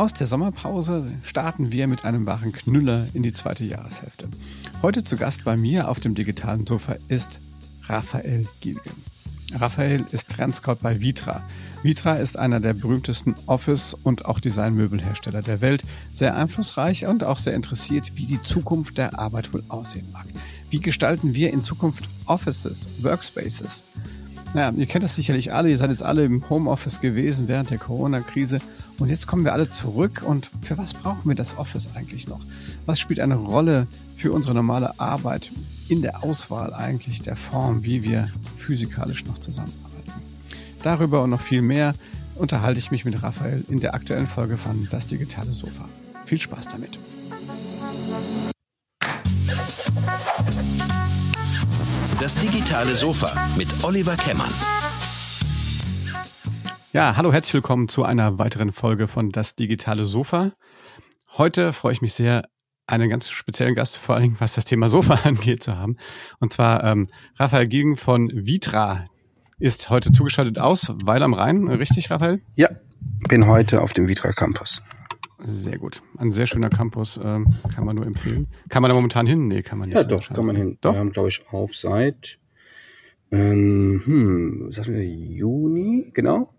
Aus der Sommerpause starten wir mit einem wahren Knüller in die zweite Jahreshälfte. Heute zu Gast bei mir auf dem digitalen Sofa ist Raphael Gielgen. Raphael ist Trendscout bei Vitra. Vitra ist einer der berühmtesten Office- und auch Designmöbelhersteller der Welt, sehr einflussreich und auch sehr interessiert, wie die Zukunft der Arbeit wohl aussehen mag. Wie gestalten wir in Zukunft Offices, Workspaces? Naja, ihr kennt das sicherlich alle, ihr seid jetzt alle im Homeoffice gewesen während der Corona-Krise und jetzt kommen wir alle zurück und für was brauchen wir das Office eigentlich noch? Was spielt eine Rolle für unsere normale Arbeit in der Auswahl eigentlich der Form, wie wir physikalisch noch zusammenarbeiten? Darüber und noch viel mehr unterhalte ich mich mit Raphael in der aktuellen Folge von Das digitale Sofa. Viel Spaß damit. Das digitale Sofa mit Oliver Kemmern. Ja, hallo, herzlich willkommen zu einer weiteren Folge von Das digitale Sofa. Heute freue ich mich sehr, einen ganz speziellen Gast, vor allem was das Thema Sofa angeht, zu haben. Und zwar ähm, Raphael Giegen von Vitra ist heute zugeschaltet aus Weil am Rhein. Richtig, Raphael? Ja, bin heute auf dem Vitra Campus. Sehr gut. Ein sehr schöner Campus, ähm, kann man nur empfehlen. Kann man da momentan hin? Nee, kann man nicht. Ja, doch, kann man hin. Doch? Wir haben, glaube ich, auf seit, ähm, hm, was sagen wir, Juni, genau.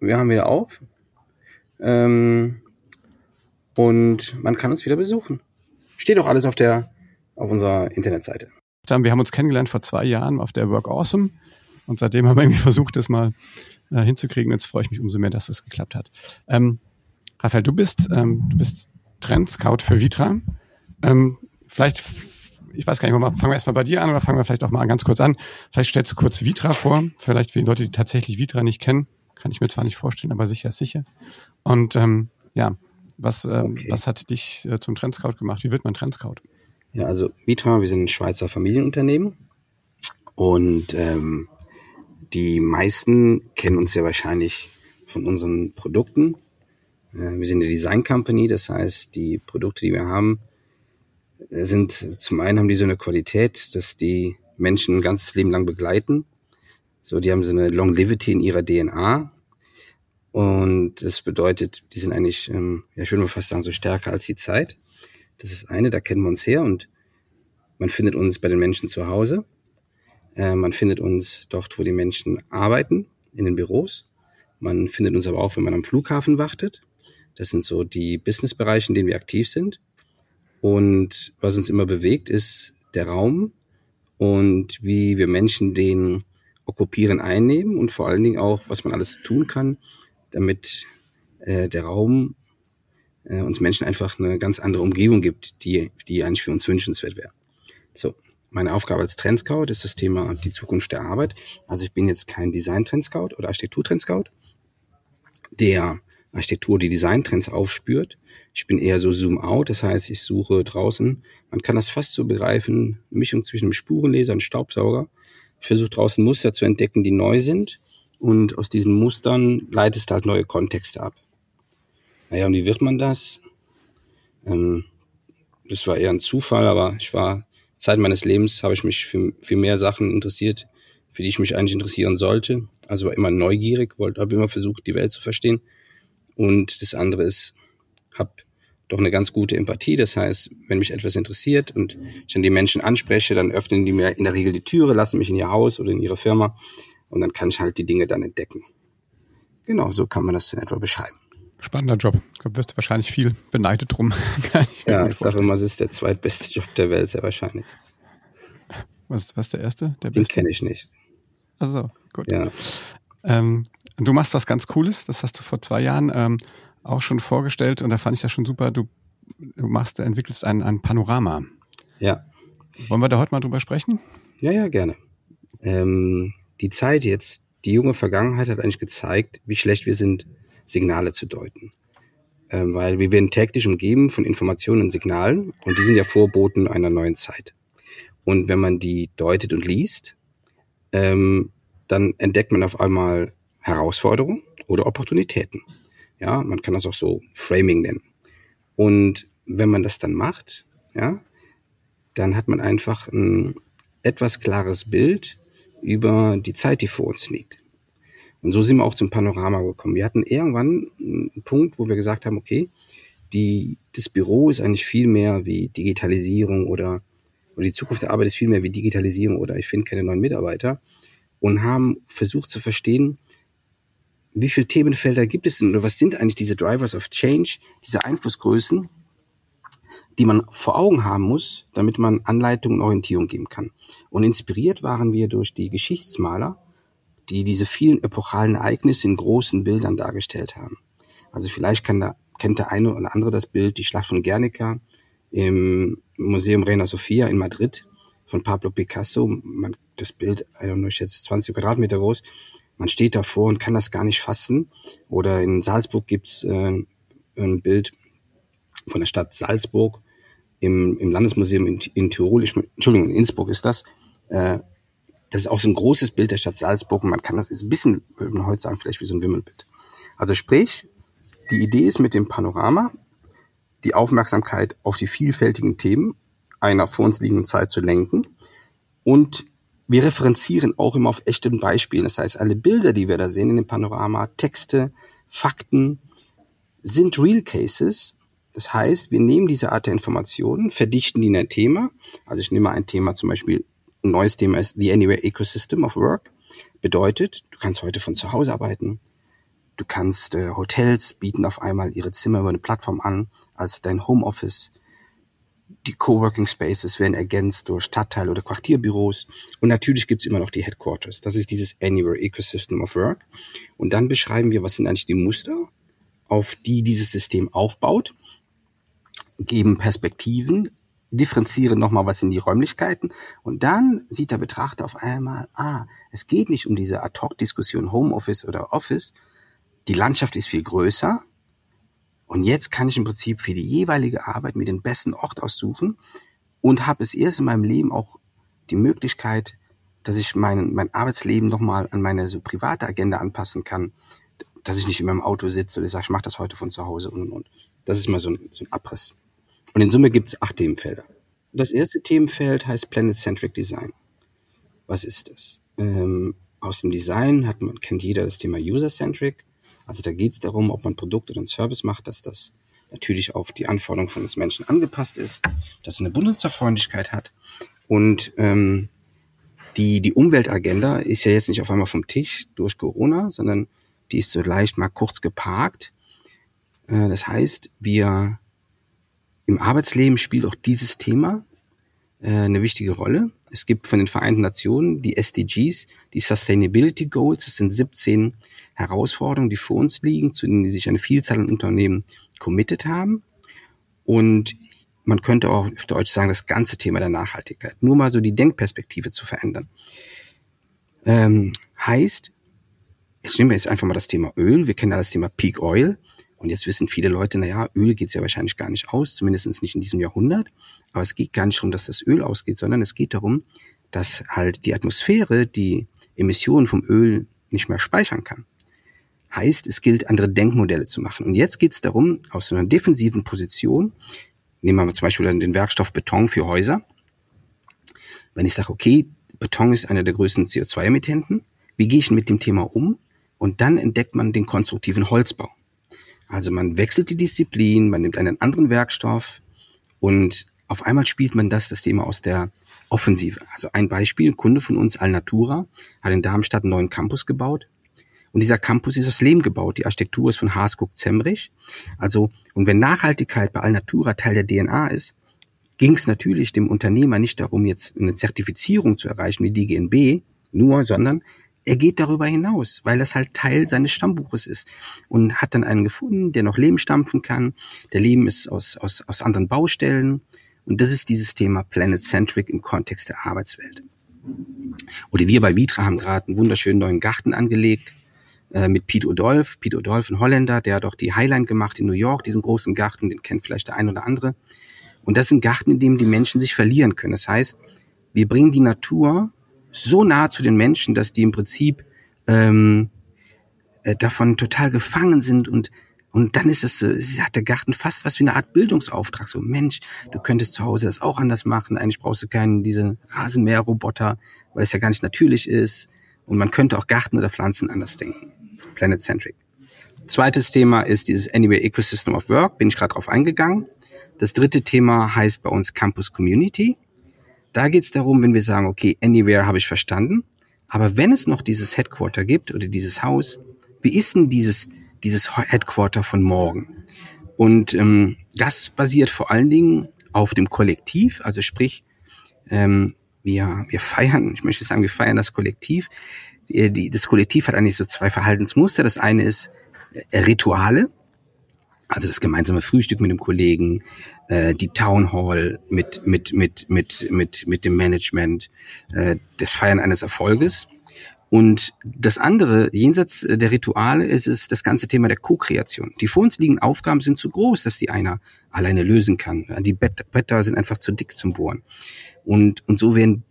Wir haben wieder auf. Ähm, und man kann uns wieder besuchen. Steht auch alles auf der, auf unserer Internetseite. Wir haben uns kennengelernt vor zwei Jahren auf der Work Awesome. Und seitdem haben wir irgendwie versucht, das mal äh, hinzukriegen. Jetzt freue ich mich umso mehr, dass es das geklappt hat. Ähm, Raphael, du bist, ähm, du bist Trend-Scout für Vitra. Ähm, vielleicht, ich weiß gar nicht, fangen wir erstmal bei dir an oder fangen wir vielleicht auch mal ganz kurz an. Vielleicht stellst du kurz Vitra vor. Vielleicht für die Leute, die tatsächlich Vitra nicht kennen. Kann ich mir zwar nicht vorstellen, aber sicher ist sicher. Und ähm, ja, was, ähm, okay. was hat dich äh, zum Trendscout gemacht? Wie wird man Trendscout? Ja, also Vitra, wir sind ein Schweizer Familienunternehmen und ähm, die meisten kennen uns ja wahrscheinlich von unseren Produkten. Äh, wir sind eine Design Company, das heißt, die Produkte, die wir haben, äh, sind zum einen haben die so eine Qualität, dass die Menschen ein ganzes Leben lang begleiten. So, die haben so eine Longevity in ihrer DNA. Und das bedeutet, die sind eigentlich, ähm, ja, ich würde mal fast sagen, so stärker als die Zeit. Das ist eine, da kennen wir uns her und man findet uns bei den Menschen zu Hause. Äh, man findet uns dort, wo die Menschen arbeiten, in den Büros. Man findet uns aber auch, wenn man am Flughafen wartet. Das sind so die Businessbereiche, in denen wir aktiv sind. Und was uns immer bewegt, ist der Raum und wie wir Menschen den okkupieren, einnehmen und vor allen Dingen auch, was man alles tun kann, damit äh, der Raum äh, uns Menschen einfach eine ganz andere Umgebung gibt, die, die eigentlich für uns wünschenswert wäre. So, meine Aufgabe als Trendscout ist das Thema die Zukunft der Arbeit. Also ich bin jetzt kein Design-Trendscout oder Architektur-Trendscout, der Architektur die Designtrends aufspürt. Ich bin eher so Zoom-out, das heißt, ich suche draußen, man kann das fast so begreifen, eine Mischung zwischen einem Spurenleser und Staubsauger. Ich versuche draußen Muster zu entdecken, die neu sind und aus diesen Mustern leitest du halt neue Kontexte ab. Naja, und wie wird man das? Ähm, das war eher ein Zufall, aber ich war, Zeit meines Lebens habe ich mich für, für mehr Sachen interessiert, für die ich mich eigentlich interessieren sollte. Also war immer neugierig, wollte, habe immer versucht, die Welt zu verstehen. Und das andere ist, habe doch eine ganz gute Empathie. Das heißt, wenn mich etwas interessiert und ich dann die Menschen anspreche, dann öffnen die mir in der Regel die Türe, lassen mich in ihr Haus oder in ihre Firma und dann kann ich halt die Dinge dann entdecken. Genau, so kann man das in etwa beschreiben. Spannender Job. Glaube, wirst du wahrscheinlich viel beneidet drum. ja, ich sage immer, es ist der zweitbeste Job der Welt, sehr wahrscheinlich. Was, was ist der erste? Der Den kenne ich nicht. Also gut. Ja. Ähm, du machst was ganz Cooles, das hast du vor zwei Jahren ähm, auch schon vorgestellt und da fand ich das schon super. Du, du machst, du entwickelst ein, ein Panorama. Ja. Wollen wir da heute mal drüber sprechen? Ja, ja, gerne. Ähm, die Zeit jetzt, die junge Vergangenheit hat eigentlich gezeigt, wie schlecht wir sind, Signale zu deuten. Ähm, weil wir werden täglich umgeben von Informationen und Signalen und die sind ja Vorboten einer neuen Zeit. Und wenn man die deutet und liest, ähm, dann entdeckt man auf einmal Herausforderungen oder Opportunitäten. Ja, man kann das auch so Framing nennen. Und wenn man das dann macht, ja, dann hat man einfach ein etwas klares Bild über die Zeit, die vor uns liegt. Und so sind wir auch zum Panorama gekommen. Wir hatten irgendwann einen Punkt, wo wir gesagt haben, okay, die, das Büro ist eigentlich viel mehr wie Digitalisierung oder, oder die Zukunft der Arbeit ist viel mehr wie Digitalisierung oder ich finde keine neuen Mitarbeiter und haben versucht zu verstehen, wie viele Themenfelder gibt es denn oder was sind eigentlich diese Drivers of Change, diese Einflussgrößen, die man vor Augen haben muss, damit man Anleitung und Orientierung geben kann. Und inspiriert waren wir durch die Geschichtsmaler, die diese vielen epochalen Ereignisse in großen Bildern dargestellt haben. Also vielleicht kann da, kennt der eine oder andere das Bild, die Schlacht von Guernica im Museum Reina Sofia in Madrid von Pablo Picasso. Man, das Bild, ich jetzt 20 Quadratmeter groß. Man steht davor und kann das gar nicht fassen. Oder in Salzburg gibt's äh, ein Bild von der Stadt Salzburg im, im Landesmuseum in, in Tirol, ich, Entschuldigung, in Innsbruck ist das. Äh, das ist auch so ein großes Bild der Stadt Salzburg und man kann das, ist ein bisschen, würde man heute sagen, vielleicht wie so ein Wimmelbild. Also sprich, die Idee ist mit dem Panorama, die Aufmerksamkeit auf die vielfältigen Themen einer vor uns liegenden Zeit zu lenken und wir referenzieren auch immer auf echten Beispielen. Das heißt, alle Bilder, die wir da sehen in dem Panorama, Texte, Fakten, sind Real Cases. Das heißt, wir nehmen diese Art der Informationen, verdichten die in ein Thema. Also ich nehme ein Thema zum Beispiel, ein neues Thema ist The Anywhere Ecosystem of Work. Bedeutet, du kannst heute von zu Hause arbeiten. Du kannst äh, Hotels bieten auf einmal ihre Zimmer über eine Plattform an als dein Homeoffice die Coworking Spaces werden ergänzt durch Stadtteil- oder Quartierbüros. Und natürlich gibt's immer noch die Headquarters. Das ist dieses Anywhere Ecosystem of Work. Und dann beschreiben wir, was sind eigentlich die Muster, auf die dieses System aufbaut, geben Perspektiven, differenzieren nochmal, was sind die Räumlichkeiten. Und dann sieht der Betrachter auf einmal, ah, es geht nicht um diese Ad-Hoc-Diskussion Homeoffice oder Office. Die Landschaft ist viel größer und jetzt kann ich im Prinzip für die jeweilige Arbeit mir den besten Ort aussuchen und habe es erst in meinem Leben auch die Möglichkeit, dass ich mein, mein Arbeitsleben nochmal an meine so private Agenda anpassen kann, dass ich nicht immer im Auto sitze oder sage, ich mache das heute von zu Hause und, und, und. Das ist mal so ein, so ein Abriss. Und in Summe gibt es acht Themenfelder. Das erste Themenfeld heißt Planet-Centric Design. Was ist das? Ähm, aus dem Design hat man, kennt jeder das Thema User-Centric. Also da geht es darum, ob man Produkt oder ein Service macht, dass das natürlich auf die Anforderungen von des Menschen angepasst ist, dass es eine Benutzerfreundlichkeit hat. Und ähm, die, die Umweltagenda ist ja jetzt nicht auf einmal vom Tisch durch Corona, sondern die ist so leicht mal kurz geparkt. Äh, das heißt, wir im Arbeitsleben spielt auch dieses Thema eine wichtige Rolle. Es gibt von den Vereinten Nationen die SDGs, die Sustainability Goals. Das sind 17 Herausforderungen, die vor uns liegen, zu denen sich eine Vielzahl an Unternehmen committed haben. Und man könnte auch auf Deutsch sagen, das ganze Thema der Nachhaltigkeit. Nur mal so die Denkperspektive zu verändern. Ähm, heißt, jetzt nehmen wir jetzt einfach mal das Thema Öl. Wir kennen ja das Thema Peak Oil. Und jetzt wissen viele Leute, naja, Öl geht's ja wahrscheinlich gar nicht aus, zumindest nicht in diesem Jahrhundert. Aber es geht gar nicht darum, dass das Öl ausgeht, sondern es geht darum, dass halt die Atmosphäre die Emissionen vom Öl nicht mehr speichern kann. Heißt, es gilt, andere Denkmodelle zu machen. Und jetzt geht es darum, aus einer defensiven Position, nehmen wir mal zum Beispiel den Werkstoff Beton für Häuser. Wenn ich sage, okay, Beton ist einer der größten CO2-Emittenten, wie gehe ich mit dem Thema um? Und dann entdeckt man den konstruktiven Holzbau. Also man wechselt die Disziplin, man nimmt einen anderen Werkstoff und auf einmal spielt man das, das Thema aus der Offensive. Also ein Beispiel, ein Kunde von uns, Alnatura, hat in Darmstadt einen neuen Campus gebaut und dieser Campus ist aus Lehm gebaut. Die Architektur ist von Haasguck Zemrich. Also, und wenn Nachhaltigkeit bei Alnatura Teil der DNA ist, ging es natürlich dem Unternehmer nicht darum, jetzt eine Zertifizierung zu erreichen wie die GNB, nur, sondern er geht darüber hinaus, weil das halt Teil seines Stammbuches ist und hat dann einen gefunden, der noch Lehm stampfen kann. Der Lehm ist aus, aus, aus anderen Baustellen. Und das ist dieses Thema Planet-Centric im Kontext der Arbeitswelt. Oder wir bei Vitra haben gerade einen wunderschönen neuen Garten angelegt äh, mit Pete Odolf. Pete Odolf, ein Holländer, der hat auch die Highline gemacht in New York, diesen großen Garten, den kennt vielleicht der ein oder andere. Und das sind Garten, in dem die Menschen sich verlieren können. Das heißt, wir bringen die Natur so nah zu den Menschen, dass die im Prinzip ähm, äh, davon total gefangen sind und und dann ist es, äh, hat der Garten fast was wie eine Art Bildungsauftrag. So, Mensch, du könntest zu Hause das auch anders machen. Eigentlich brauchst du keinen, diese Rasenmäherroboter, weil es ja gar nicht natürlich ist. Und man könnte auch Garten oder Pflanzen anders denken. Planet-Centric. Zweites Thema ist dieses Anywhere Ecosystem of Work, bin ich gerade drauf eingegangen. Das dritte Thema heißt bei uns Campus Community. Da geht es darum, wenn wir sagen, okay, Anywhere habe ich verstanden, aber wenn es noch dieses Headquarter gibt oder dieses Haus, wie ist denn dieses, dieses Headquarter von morgen? Und ähm, das basiert vor allen Dingen auf dem Kollektiv, also sprich, ähm, wir, wir feiern, ich möchte sagen, wir feiern das Kollektiv. Die, das Kollektiv hat eigentlich so zwei Verhaltensmuster. Das eine ist äh, Rituale, also das gemeinsame Frühstück mit dem Kollegen, äh, die Town Hall mit mit mit mit mit mit dem Management, äh, das Feiern eines Erfolges. Und das andere, jenseits der Rituale, ist es das ganze Thema der Co-Kreation. Die vor uns liegenden Aufgaben sind zu groß, dass die einer alleine lösen kann. Die Bretter sind einfach zu dick zum Bohren. Und, und so werden,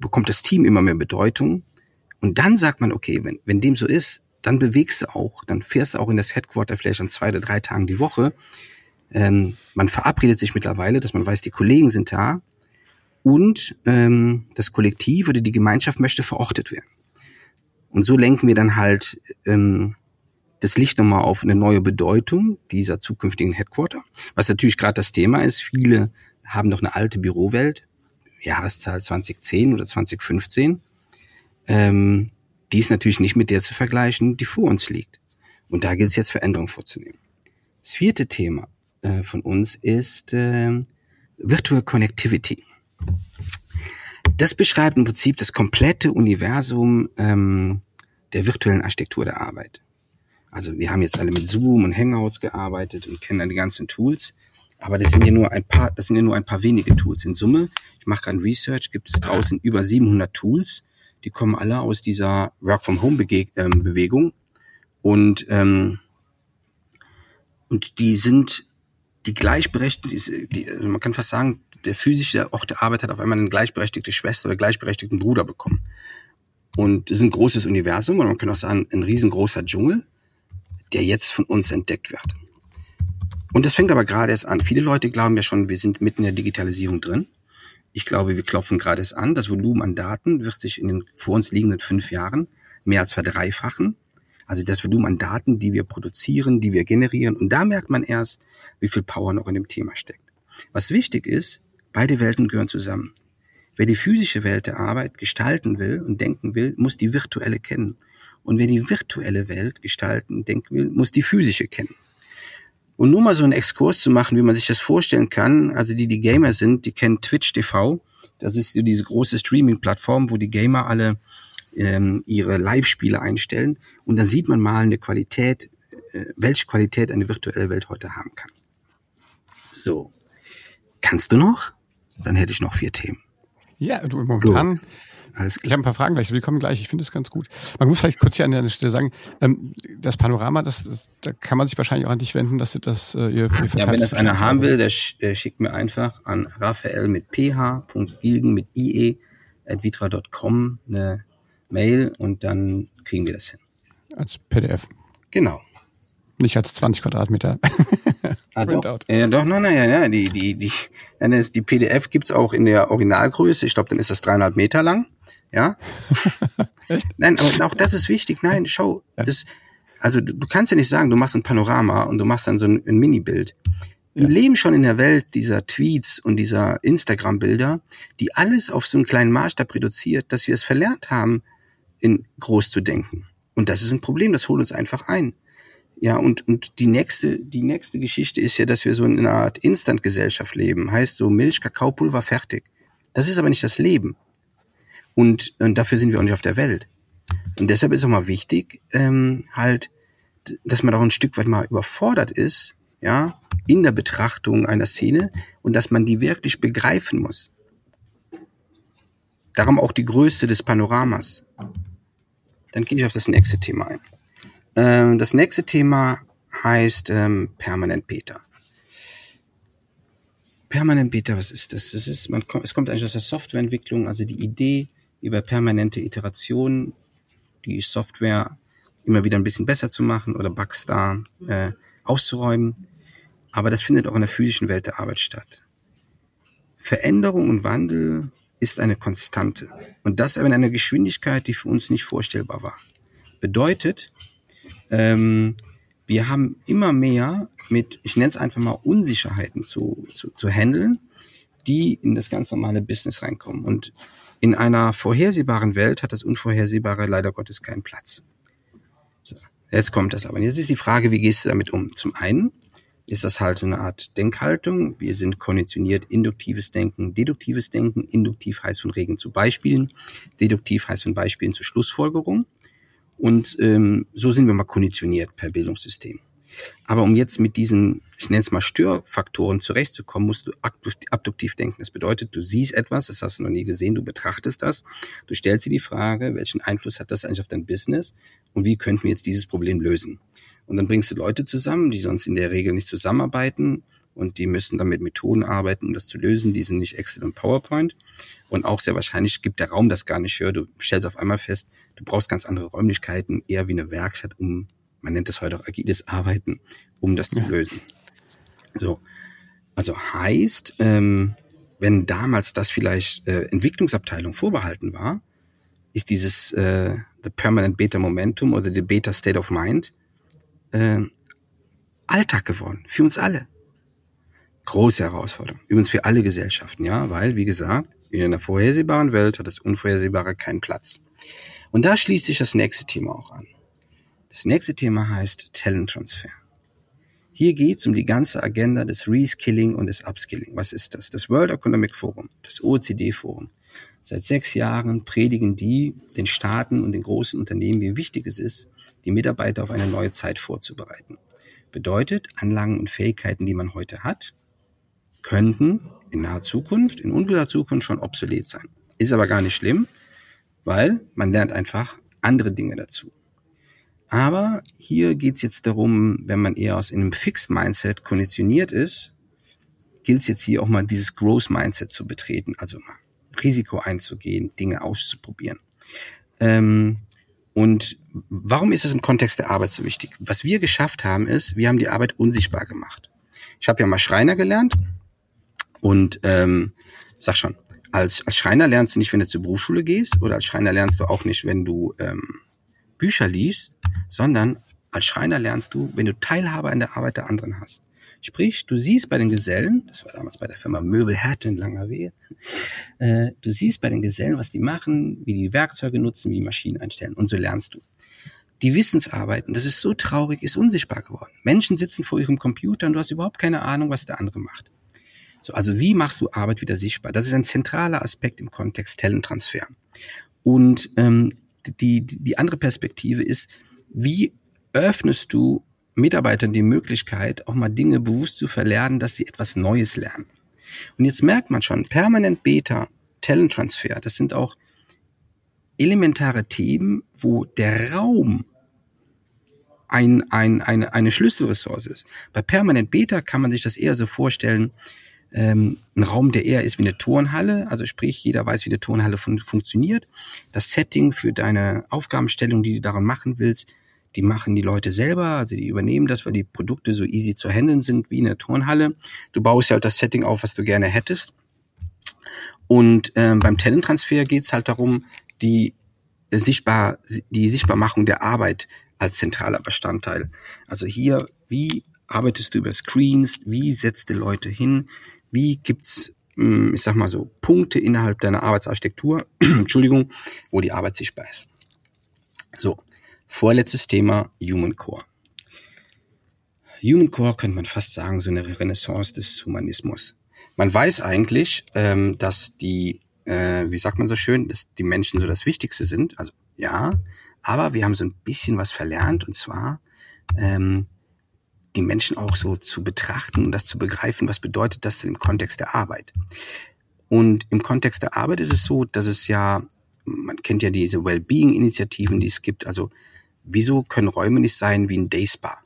bekommt das Team immer mehr Bedeutung. Und dann sagt man, okay, wenn, wenn dem so ist, dann bewegst du auch, dann fährst du auch in das Headquarter vielleicht an zwei oder drei Tagen die Woche. Ähm, man verabredet sich mittlerweile, dass man weiß, die Kollegen sind da und ähm, das Kollektiv oder die Gemeinschaft möchte verortet werden. Und so lenken wir dann halt ähm, das Licht nochmal auf eine neue Bedeutung dieser zukünftigen Headquarter. Was natürlich gerade das Thema ist, viele haben noch eine alte Bürowelt, Jahreszahl 2010 oder 2015. Ähm, die ist natürlich nicht mit der zu vergleichen, die vor uns liegt. Und da gilt es jetzt Veränderungen vorzunehmen. Das vierte Thema äh, von uns ist äh, Virtual Connectivity. Das beschreibt im Prinzip das komplette Universum ähm, der virtuellen Architektur der Arbeit. Also wir haben jetzt alle mit Zoom und Hangouts gearbeitet und kennen dann die ganzen Tools. Aber das sind ja nur ein paar, das sind ja nur ein paar wenige Tools. In Summe, ich mache gerade Research, gibt es draußen über 700 Tools, die kommen alle aus dieser Work from Home ähm, Bewegung und ähm, und die sind die gleichberechtigt, die, also man kann fast sagen, der physische Ort der Arbeit hat auf einmal eine gleichberechtigte Schwester oder gleichberechtigten Bruder bekommen. Und es ist ein großes Universum und man kann auch sagen, ein riesengroßer Dschungel, der jetzt von uns entdeckt wird. Und das fängt aber gerade erst an. Viele Leute glauben ja schon, wir sind mitten in der Digitalisierung drin. Ich glaube, wir klopfen gerade es an. Das Volumen an Daten wird sich in den vor uns liegenden fünf Jahren mehr als verdreifachen. Also das Volumen an Daten, die wir produzieren, die wir generieren. Und da merkt man erst, wie viel Power noch in dem Thema steckt. Was wichtig ist, beide Welten gehören zusammen. Wer die physische Welt der Arbeit gestalten will und denken will, muss die virtuelle kennen. Und wer die virtuelle Welt gestalten und denken will, muss die physische kennen. Und nur mal so einen Exkurs zu machen, wie man sich das vorstellen kann. Also die, die Gamer sind, die kennen Twitch TV. Das ist diese große Streaming-Plattform, wo die Gamer alle ähm, ihre Live-Spiele einstellen. Und da sieht man mal eine Qualität, äh, welche Qualität eine virtuelle Welt heute haben kann. So. Kannst du noch? Dann hätte ich noch vier Themen. Ja, du momentan so. Alles klar. Ich habe ein paar Fragen gleich, wir kommen gleich. Ich finde es ganz gut. Man muss vielleicht kurz hier an der Stelle sagen, ähm, das Panorama, das, das, da kann man sich wahrscheinlich auch an dich wenden, dass du das äh, ihr, ihr Ja, wenn das einer haben will, der, der schickt mir einfach an Raphael mit ph.bilgen mit ie at vitra.com eine Mail und dann kriegen wir das hin. Als PDF. Genau. Nicht als 20 Quadratmeter. ah, doch. Ja, doch, nein, nein, ja, ja, die, die, die, die PDF gibt's auch in der Originalgröße. Ich glaube, dann ist das dreieinhalb Meter lang. Ja? Echt? Nein, aber auch das ist wichtig. Nein, schau, ja. das, also du, du, kannst ja nicht sagen, du machst ein Panorama und du machst dann so ein, ein Mini-Bild. Wir ja. leben schon in der Welt dieser Tweets und dieser Instagram-Bilder, die alles auf so einen kleinen Maßstab reduziert, dass wir es verlernt haben, in groß zu denken. Und das ist ein Problem, das holt uns einfach ein. Ja, und, und die nächste, die nächste Geschichte ist ja, dass wir so in einer Art Instant-Gesellschaft leben. Heißt so Milch, Kakaopulver, fertig. Das ist aber nicht das Leben. Und, und dafür sind wir auch nicht auf der Welt. Und deshalb ist auch mal wichtig, ähm, halt, dass man auch ein Stück weit mal überfordert ist, ja, in der Betrachtung einer Szene und dass man die wirklich begreifen muss. Darum auch die Größe des Panoramas. Dann gehe ich auf das nächste Thema ein. Ähm, das nächste Thema heißt ähm, Permanent Beta. Permanent Beta, was ist das? Das ist, man kommt, es kommt eigentlich aus der Softwareentwicklung, also die Idee, über permanente Iterationen die Software immer wieder ein bisschen besser zu machen oder Bugs da äh, auszuräumen. Aber das findet auch in der physischen Welt der Arbeit statt. Veränderung und Wandel ist eine Konstante. Und das aber in einer Geschwindigkeit, die für uns nicht vorstellbar war. Bedeutet, ähm, wir haben immer mehr mit, ich nenne es einfach mal Unsicherheiten zu, zu, zu handeln, die in das ganz normale Business reinkommen. Und in einer vorhersehbaren Welt hat das Unvorhersehbare leider Gottes keinen Platz. So, jetzt kommt das aber. Jetzt ist die Frage, wie gehst du damit um? Zum einen ist das halt eine Art Denkhaltung. Wir sind konditioniert induktives Denken, deduktives Denken. Induktiv heißt von Regeln zu Beispielen. Deduktiv heißt von Beispielen zu Schlussfolgerung. Und ähm, so sind wir mal konditioniert per Bildungssystem. Aber um jetzt mit diesen, ich nenne es mal Störfaktoren zurechtzukommen, musst du abduktiv denken. Das bedeutet, du siehst etwas, das hast du noch nie gesehen, du betrachtest das, du stellst dir die Frage, welchen Einfluss hat das eigentlich auf dein Business und wie könnten wir jetzt dieses Problem lösen? Und dann bringst du Leute zusammen, die sonst in der Regel nicht zusammenarbeiten und die müssen dann mit Methoden arbeiten, um das zu lösen. Die sind nicht Excel und PowerPoint. Und auch sehr wahrscheinlich gibt der Raum das gar nicht höher. Du stellst auf einmal fest, du brauchst ganz andere Räumlichkeiten, eher wie eine Werkstatt, um, man nennt das heute auch agiles Arbeiten, um das zu ja. lösen. So. Also heißt, ähm, wenn damals das vielleicht äh, Entwicklungsabteilung vorbehalten war, ist dieses äh, the permanent beta momentum oder the beta state of mind äh, Alltag geworden, für uns alle. Große Herausforderung. Übrigens für alle Gesellschaften, ja, weil, wie gesagt, in einer vorhersehbaren Welt hat das Unvorhersehbare keinen Platz. Und da schließt sich das nächste Thema auch an. Das nächste Thema heißt Talenttransfer. Hier geht es um die ganze Agenda des Reskilling und des Upskilling. Was ist das? Das World Economic Forum, das OECD-Forum. Seit sechs Jahren predigen die den Staaten und den großen Unternehmen, wie wichtig es ist, die Mitarbeiter auf eine neue Zeit vorzubereiten. Bedeutet, Anlagen und Fähigkeiten, die man heute hat, könnten in naher Zukunft, in unmittelbarer Zukunft schon obsolet sein. Ist aber gar nicht schlimm, weil man lernt einfach andere Dinge dazu. Aber hier geht's jetzt darum, wenn man eher aus einem Fixed Mindset konditioniert ist, gilt es jetzt hier auch mal dieses Growth Mindset zu betreten, also Risiko einzugehen, Dinge auszuprobieren. Ähm, und warum ist es im Kontext der Arbeit so wichtig? Was wir geschafft haben, ist, wir haben die Arbeit unsichtbar gemacht. Ich habe ja mal Schreiner gelernt und ähm, sag schon, als, als Schreiner lernst du nicht, wenn du zur Berufsschule gehst oder als Schreiner lernst du auch nicht, wenn du ähm, Bücher liest, sondern als Schreiner lernst du, wenn du Teilhabe an der Arbeit der anderen hast. Sprich, du siehst bei den Gesellen, das war damals bei der Firma Möbelhärte in Langerwehe, äh, du siehst bei den Gesellen, was die machen, wie die Werkzeuge nutzen, wie die Maschinen einstellen und so lernst du. Die Wissensarbeiten, das ist so traurig, ist unsichtbar geworden. Menschen sitzen vor ihrem Computer und du hast überhaupt keine Ahnung, was der andere macht. So, also wie machst du Arbeit wieder sichtbar? Das ist ein zentraler Aspekt im Kontext Talenttransfer. Und ähm, die, die andere Perspektive ist, wie öffnest du Mitarbeitern die Möglichkeit, auch mal Dinge bewusst zu verlernen, dass sie etwas Neues lernen. Und jetzt merkt man schon, permanent Beta, Talenttransfer, das sind auch elementare Themen, wo der Raum ein, ein, eine, eine Schlüsselressource ist. Bei Permanent Beta kann man sich das eher so vorstellen, ähm, ein Raum, der eher ist wie eine Turnhalle, also sprich, jeder weiß, wie eine Turnhalle fun funktioniert. Das Setting für deine Aufgabenstellung, die du daran machen willst, die machen die Leute selber, also die übernehmen das, weil die Produkte so easy zu handeln sind wie in der Turnhalle. Du baust halt das Setting auf, was du gerne hättest. Und ähm, beim Talenttransfer geht's halt darum, die sichtbar, die Sichtbarmachung der Arbeit als zentraler Bestandteil. Also hier, wie arbeitest du über Screens? Wie setzt du Leute hin? Wie gibt's, hm, ich sag mal so, Punkte innerhalb deiner Arbeitsarchitektur, Entschuldigung, wo die Arbeit sichtbar ist? So. Vorletztes Thema, Human Core. Human Core könnte man fast sagen, so eine Renaissance des Humanismus. Man weiß eigentlich, ähm, dass die, äh, wie sagt man so schön, dass die Menschen so das Wichtigste sind. Also ja, aber wir haben so ein bisschen was verlernt und zwar ähm, die Menschen auch so zu betrachten und das zu begreifen, was bedeutet das denn im Kontext der Arbeit. Und im Kontext der Arbeit ist es so, dass es ja, man kennt ja diese Wellbeing-Initiativen, die es gibt, also wieso können Räume nicht sein wie ein Dayspa?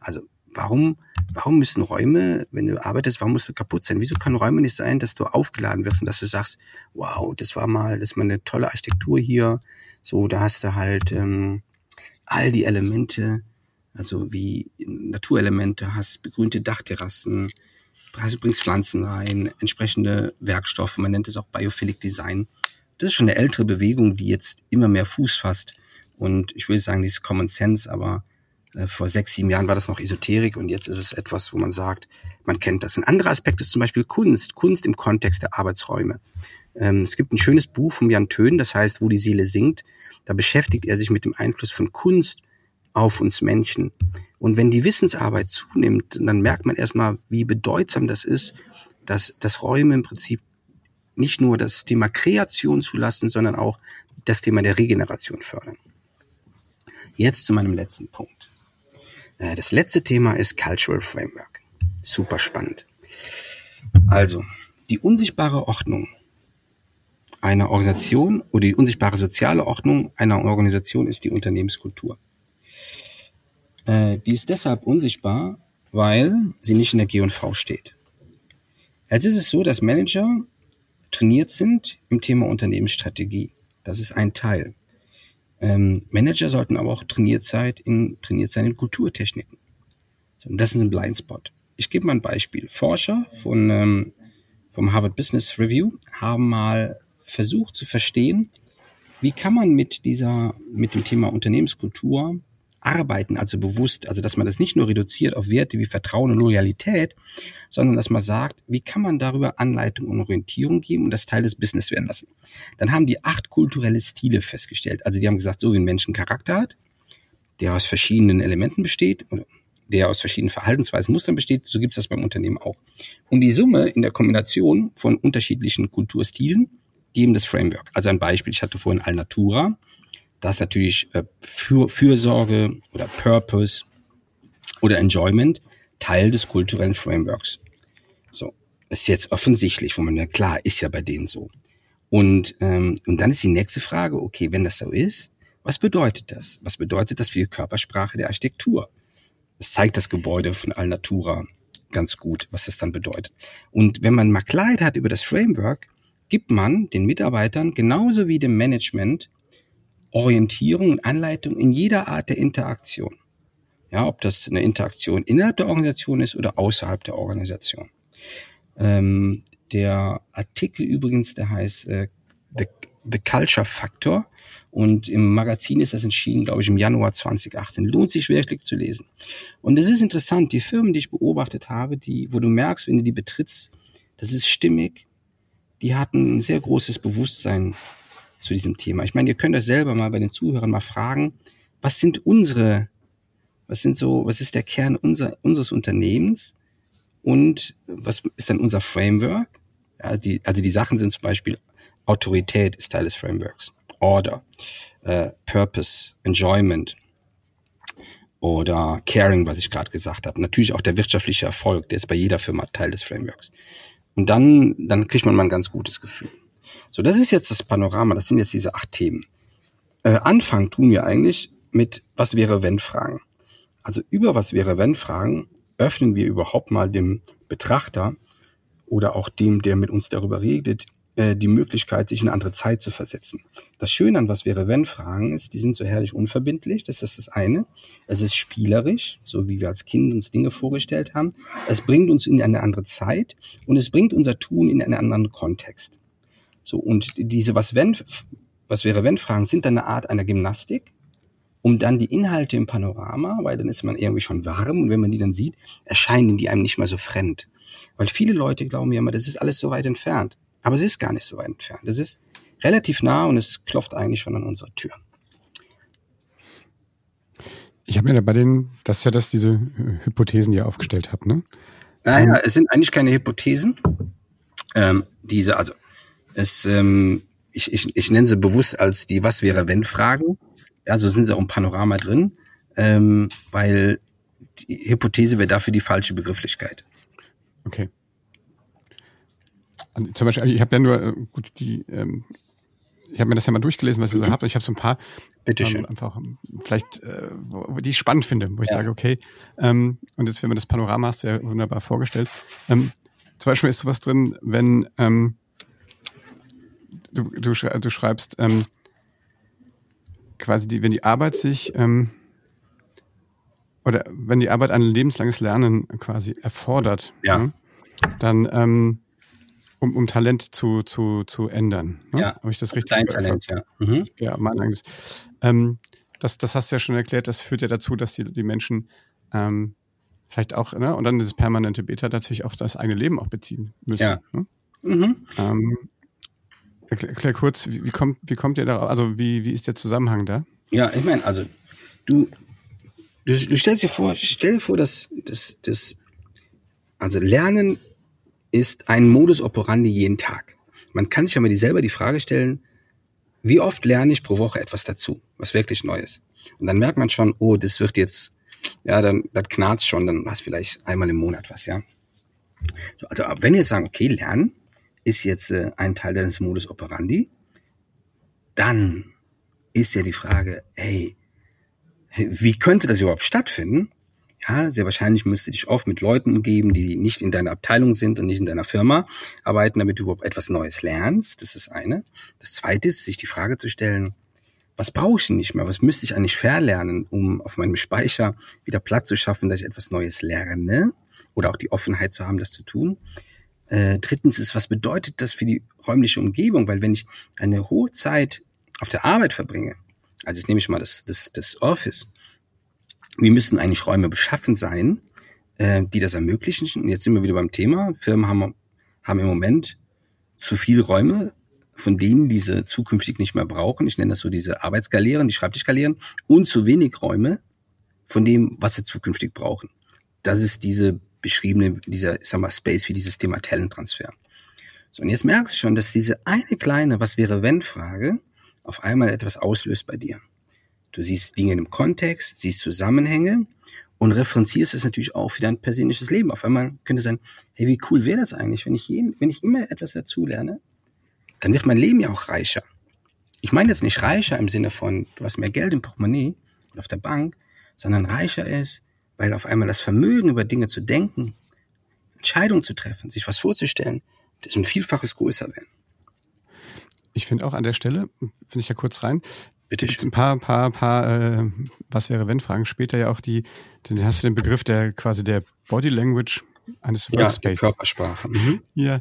Also warum, warum müssen Räume, wenn du arbeitest, warum musst du kaputt sein? Wieso können Räume nicht sein, dass du aufgeladen wirst und dass du sagst, wow, das war mal, das war eine tolle Architektur hier. So, da hast du halt ähm, all die Elemente, also wie Naturelemente, hast begrünte Dachterrassen, also bringst Pflanzen rein, entsprechende Werkstoffe, man nennt es auch Biophilic Design. Das ist schon eine ältere Bewegung, die jetzt immer mehr Fuß fasst und ich will sagen, dieses Common Sense, aber Äh, vor sechs, sieben Jahren war das noch Esoterik und jetzt ist es etwas, wo man sagt, man kennt das. Ein anderer Aspekt ist zum Beispiel Kunst, Kunst im Kontext der Arbeitsräume. Ähm, es gibt ein schönes Buch von Jan Thön, das heißt, wo die Seele singt. Da beschäftigt er sich mit dem Einfluss von Kunst auf uns Menschen. Und wenn die Wissensarbeit zunimmt, dann merkt man erstmal, wie bedeutsam das ist, dass, dass Räume im Prinzip nicht nur das Thema Kreation zulassen, sondern auch das Thema der Regeneration fördern. Jetzt zu meinem letzten Punkt. Äh, das letzte Thema ist Cultural Framework. Super spannend. Also, die unsichtbare Ordnung einer Organisation oder die unsichtbare soziale Ordnung einer Organisation ist die Unternehmenskultur. Äh, die ist deshalb unsichtbar, weil sie nicht in der G&V steht. Jetzt ist es so, dass Manager trainiert sind im Thema Unternehmensstrategie. Das ist ein Teil. Ähm, Manager sollten aber auch trainiert sein in, trainiert sein in Kulturtechniken. Und das ist ein Blindspot. Ich gebe mal ein Beispiel. Forscher von, ähm, vom Harvard Business Review haben mal versucht zu verstehen, wie kann man mit dieser, mit dem Thema Unternehmenskultur arbeiten, also bewusst, also dass man das nicht nur reduziert auf Werte wie Vertrauen und Loyalität, sondern dass man sagt, wie kann man darüber Anleitung und Orientierung geben und das Teil des Business werden lassen. Dann haben die acht kulturelle Stile festgestellt. Also die haben gesagt, so wie ein Mensch einen Charakter hat, der aus verschiedenen Elementen besteht der aus verschiedenen Verhaltensweisen, Mustern besteht, so gibt es das beim Unternehmen auch. Und die Summe in der Kombination von unterschiedlichen Kulturstilen geben das Framework. Also ein Beispiel, ich hatte vorhin Alnatura, dass natürlich äh, für Fürsorge oder Purpose oder Enjoyment Teil des kulturellen Frameworks. So, ist jetzt offensichtlich, wo man ja klar ist ja bei denen so. Und ähm, und dann ist die nächste Frage: Okay, wenn das so ist, was bedeutet das? Was bedeutet das für die Körpersprache der Architektur? Das zeigt das Gebäude von Alnatura ganz gut, was das dann bedeutet. Und wenn man mal Klarheit hat über das Framework, gibt man den Mitarbeitern genauso wie dem Management Orientierung und Anleitung in jeder Art der Interaktion. Ja, ob das eine Interaktion innerhalb der Organisation ist oder außerhalb der Organisation. Ähm, der Artikel übrigens, der heißt äh, The, The Culture Factor und im Magazin ist das entschieden, glaube ich, im Januar 2018. Lohnt sich wirklich zu lesen. Und es ist interessant, die Firmen, die ich beobachtet habe, die, wo du merkst, wenn du die betrittst, das ist stimmig, die hatten ein sehr großes Bewusstsein zu diesem Thema. Ich meine, ihr könnt das selber mal bei den Zuhörern mal fragen, was sind unsere, was sind so, was ist der Kern unser, unseres Unternehmens und was ist dann unser Framework? Ja, die, also die Sachen sind zum Beispiel Autorität ist Teil des Frameworks, Order, äh, Purpose, Enjoyment oder Caring, was ich gerade gesagt habe. Natürlich auch der wirtschaftliche Erfolg, der ist bei jeder Firma Teil des Frameworks. Und dann, dann kriegt man mal ein ganz gutes Gefühl. So, das ist jetzt das Panorama, das sind jetzt diese acht Themen. Äh, anfangen tun wir eigentlich mit Was wäre wenn Fragen. Also über Was wäre wenn Fragen öffnen wir überhaupt mal dem Betrachter oder auch dem, der mit uns darüber redet, äh, die Möglichkeit, sich in eine andere Zeit zu versetzen. Das Schöne an Was wäre wenn Fragen ist, die sind so herrlich unverbindlich, das ist das eine. Es ist spielerisch, so wie wir als Kind uns Dinge vorgestellt haben. Es bringt uns in eine andere Zeit und es bringt unser Tun in einen anderen Kontext. So, und diese was wenn, was wäre wenn Fragen sind dann eine Art einer Gymnastik, um dann die Inhalte im Panorama, weil dann ist man irgendwie schon warm und wenn man die dann sieht, erscheinen die einem nicht mehr so fremd. Weil viele Leute glauben ja immer, das ist alles so weit entfernt. Aber es ist gar nicht so weit entfernt. Es ist relativ nah und es klopft eigentlich schon an unserer Tür. Ich habe mir da bei den, das ist ja das, diese Hypothesen, die ihr aufgestellt habt, ne? Naja, um, es sind eigentlich keine Hypothesen. Ähm, diese, also es, ähm, ich, ich, ich nenne sie bewusst als die Was wäre wenn Fragen. Ja, so sind sie auch im Panorama drin, ähm, weil die Hypothese wäre dafür die falsche Begrifflichkeit. Okay. Und zum Beispiel, ich habe ja nur, äh, gut, die, ähm, ich habe mir das ja mal durchgelesen, was ihr so habt. Ich habe so ein paar, Bitte schön. Ähm, einfach vielleicht, äh, wo, die ich spannend finde, wo ich ja. sage, okay. Ähm, und jetzt, wenn wir das Panorama hast, du ja wunderbar vorgestellt. Ähm, zum Beispiel ist sowas drin, wenn ähm, du, du, du schreibst ähm, quasi, die, wenn die Arbeit sich ähm, oder wenn die Arbeit ein lebenslanges Lernen quasi erfordert, ja. Ne, dann ähm, um, um Talent zu, zu, zu ändern. Ne? Ja. Habe ich das richtig Dein Talent, ja. Mhm. Ja, mein eigenes. Ähm, das, das hast du ja schon erklärt, das führt ja dazu, dass die, die Menschen ähm, vielleicht auch, ne, und dann dieses permanente Beta natürlich auf das eigene Leben auch beziehen müssen. Ja. Ne? Mhm. Ähm, erklär kurz, wie, kommt, wie kommt ihr da, also wie, wie ist der Zusammenhang da? Ja, ich meine, also du, du, du stellst dir vor, stell dir vor, dass, dass, dass also Lernen ist ein Modus operandi jeden Tag. Man kann sich ja mal die selber die Frage stellen, wie oft lerne ich pro Woche etwas dazu, was wirklich Neues? Und dann merkt man schon, oh, das wird jetzt, ja, dann, das knarzt schon, dann was vielleicht einmal im Monat was, ja. So, also, wenn wir jetzt sagen, okay, Lernen ist jetzt äh, ein Teil deines Modus operandi, dann ist ja die Frage, hey, wie könnte das überhaupt stattfinden? Ja, sehr wahrscheinlich müsste dich oft mit Leuten umgeben, die nicht in deiner Abteilung sind und nicht in deiner Firma arbeiten, damit du überhaupt etwas Neues lernst. Das ist eine. Das zweite ist, sich die Frage zu stellen, was brauche ich denn nicht mehr? Was müsste ich eigentlich verlernen, um auf meinem Speicher wieder Platz zu schaffen, dass ich etwas Neues lerne? Oder auch die Offenheit zu haben, das zu tun. Äh, drittens ist, was bedeutet das für die räumliche Umgebung? Weil wenn ich eine hohe Zeit auf der Arbeit verbringe, also jetzt nehme ich mal das, das, das Office, wir müssen eigentlich Räume beschaffen sein, äh, die das ermöglichen. Und jetzt sind wir wieder beim Thema. Firmen haben, haben im Moment zu viele Räume, von denen diese zukünftig nicht mehr brauchen. Ich nenne das so diese Arbeitsgaleeren, die Schreibtischgaleeren und zu wenig Räume von dem, was sie zukünftig brauchen. Das ist diese beschriebene, dieser, sag mal, Space für dieses Thema Talenttransfer. So, und jetzt merkst du schon, dass diese eine kleine Was wäre wenn Frage auf einmal etwas auslöst bei dir. Du siehst Dinge im Kontext, siehst Zusammenhänge und referenzierst es natürlich auch für dein persönliches Leben. Auf einmal könnte sein, hey, wie cool wäre das eigentlich, wenn ich jeden, wenn ich immer etwas dazu lerne, dann wird mein Leben ja auch reicher. Ich meine jetzt nicht reicher im Sinne von, du hast mehr Geld im Portemonnaie oder auf der Bank, sondern reicher ist, weil auf einmal das Vermögen über Dinge zu denken, Entscheidungen zu treffen, sich was vorzustellen, das ein Vielfaches größer werden. Ich finde auch an der Stelle, finde ich ja kurz rein, Bitte schön. Ein paar, paar, paar, äh, was wäre wenn Fragen später ja auch die, dann hast du den Begriff der quasi der Body Language eines Workspace. Ja, Körpersprache. Mhm. Ja,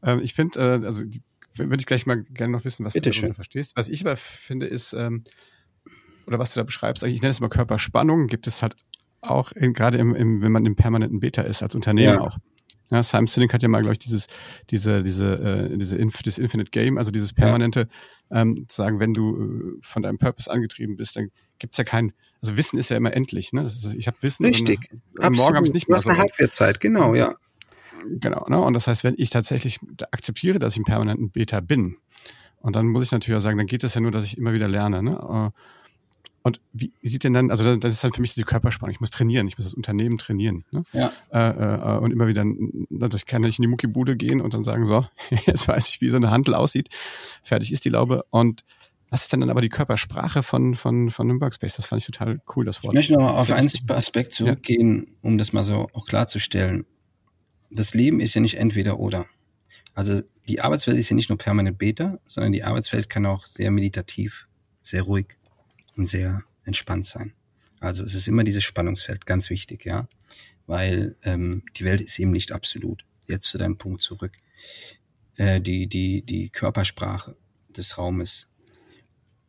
ähm, ich finde, äh, also die, würde ich gleich mal gerne noch wissen, was Bitte du darunter verstehst. Was ich aber finde ist, ähm, oder was du da beschreibst, ich nenne es mal Körperspannung, gibt es halt auch in, gerade im, im, wenn man im permanenten Beta ist, als Unternehmen ja. auch. Ja, Simon Sinek hat ja mal, glaube ich, dieses, diese, diese, äh, diese Inf das Infinite Game, also dieses permanente, ja. ähm, sagen, wenn du äh, von deinem Purpose angetrieben bist, dann gibt's ja kein, also Wissen ist ja immer endlich, ne? Ist, ich habe Wissen. Richtig. Und, äh, morgen habe ich nicht mehr. Du hast eine Hardwarezeit, genau, ja. Genau, ne? Und das heißt, wenn ich tatsächlich akzeptiere, dass ich im permanenten Beta bin, und dann muss ich natürlich auch sagen, dann geht es ja nur, dass ich immer wieder lerne. Ne? Äh, und wie, wie sieht denn dann, also das ist dann für mich die Körperspannung. Ich muss trainieren, ich muss das Unternehmen trainieren. Ne? Ja. Äh, äh, und immer wieder, ich kann nicht in die Muckibude gehen und dann sagen, so, jetzt weiß ich, wie so eine Handel aussieht. Fertig ist die Laube. Und was ist denn dann aber die Körpersprache von, von, von einem Workspace? Das fand ich total cool, das Wort. Ich möchte noch auf einen Aspekt zurückgehen, ja. um das mal so auch klarzustellen. Das Leben ist ja nicht entweder oder. Also die Arbeitswelt ist ja nicht nur permanent Beta, sondern die Arbeitswelt kann auch sehr meditativ, sehr ruhig und sehr entspannt sein. Also es ist immer dieses Spannungsfeld, ganz wichtig, ja, weil ähm, die Welt ist eben nicht absolut. Jetzt zu deinem Punkt zurück. Äh, die, die, die Körpersprache des Raumes.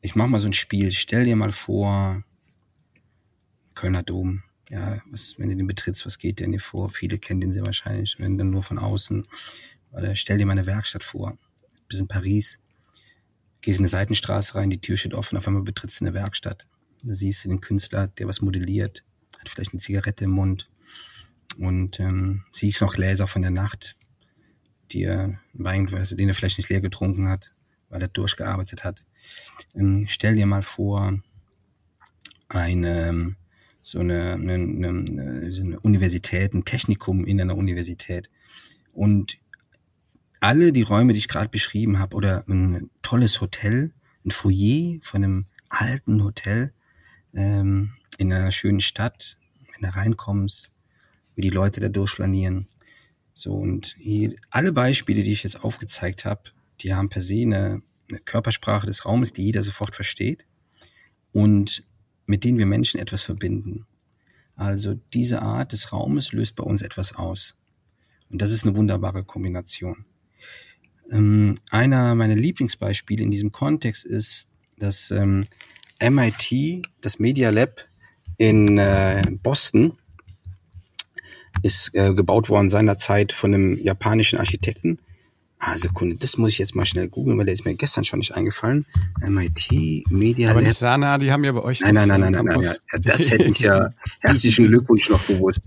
Ich mach mal so ein Spiel. Stell dir mal vor, Kölner Dom. Ja, was, wenn du den betrittst, was geht denn dir vor? Viele kennen den sehr wahrscheinlich, wenn dann nur von außen. Oder stell dir mal eine Werkstatt vor. Bis in Paris gehst in eine Seitenstraße rein, die Tür steht offen, auf einmal betrittst du eine Werkstatt. Da siehst du den Künstler, der was modelliert, hat vielleicht eine Zigarette im Mund und ähm, siehst noch Gläser von der Nacht, die er Wein, den er vielleicht nicht leer getrunken hat, weil er durchgearbeitet hat. Ähm, stell dir mal vor, eine so eine, eine, eine, eine Universität, ein Technikum in einer Universität. Und alle die Räume, die ich gerade beschrieben habe, oder ein tolles Hotel, ein Foyer von einem alten Hotel ähm, in einer schönen Stadt, wenn du reinkommst, wie die Leute da durchflanieren. So, und hier, alle Beispiele, die ich jetzt aufgezeigt habe, die haben per se eine, eine Körpersprache des Raumes, die jeder sofort versteht und mit denen wir Menschen etwas verbinden. Also diese Art des Raumes löst bei uns etwas aus. Und das ist eine wunderbare Kombination. Ähm, einer meiner Lieblingsbeispiele in diesem Kontext ist, dass ähm, MIT, das Media Lab in äh, Boston, ist äh, gebaut worden seinerzeit von einem japanischen Architekten. Ah, Sekunde, das muss ich jetzt mal schnell googeln, weil der ist mir gestern schon nicht eingefallen. MIT Media Aber Lab. nicht Sana, die haben ja bei euch Nein, nein, nein, nein, nein, nein, ja, das hätte ich ja herzlichen Glückwunsch noch gewusst.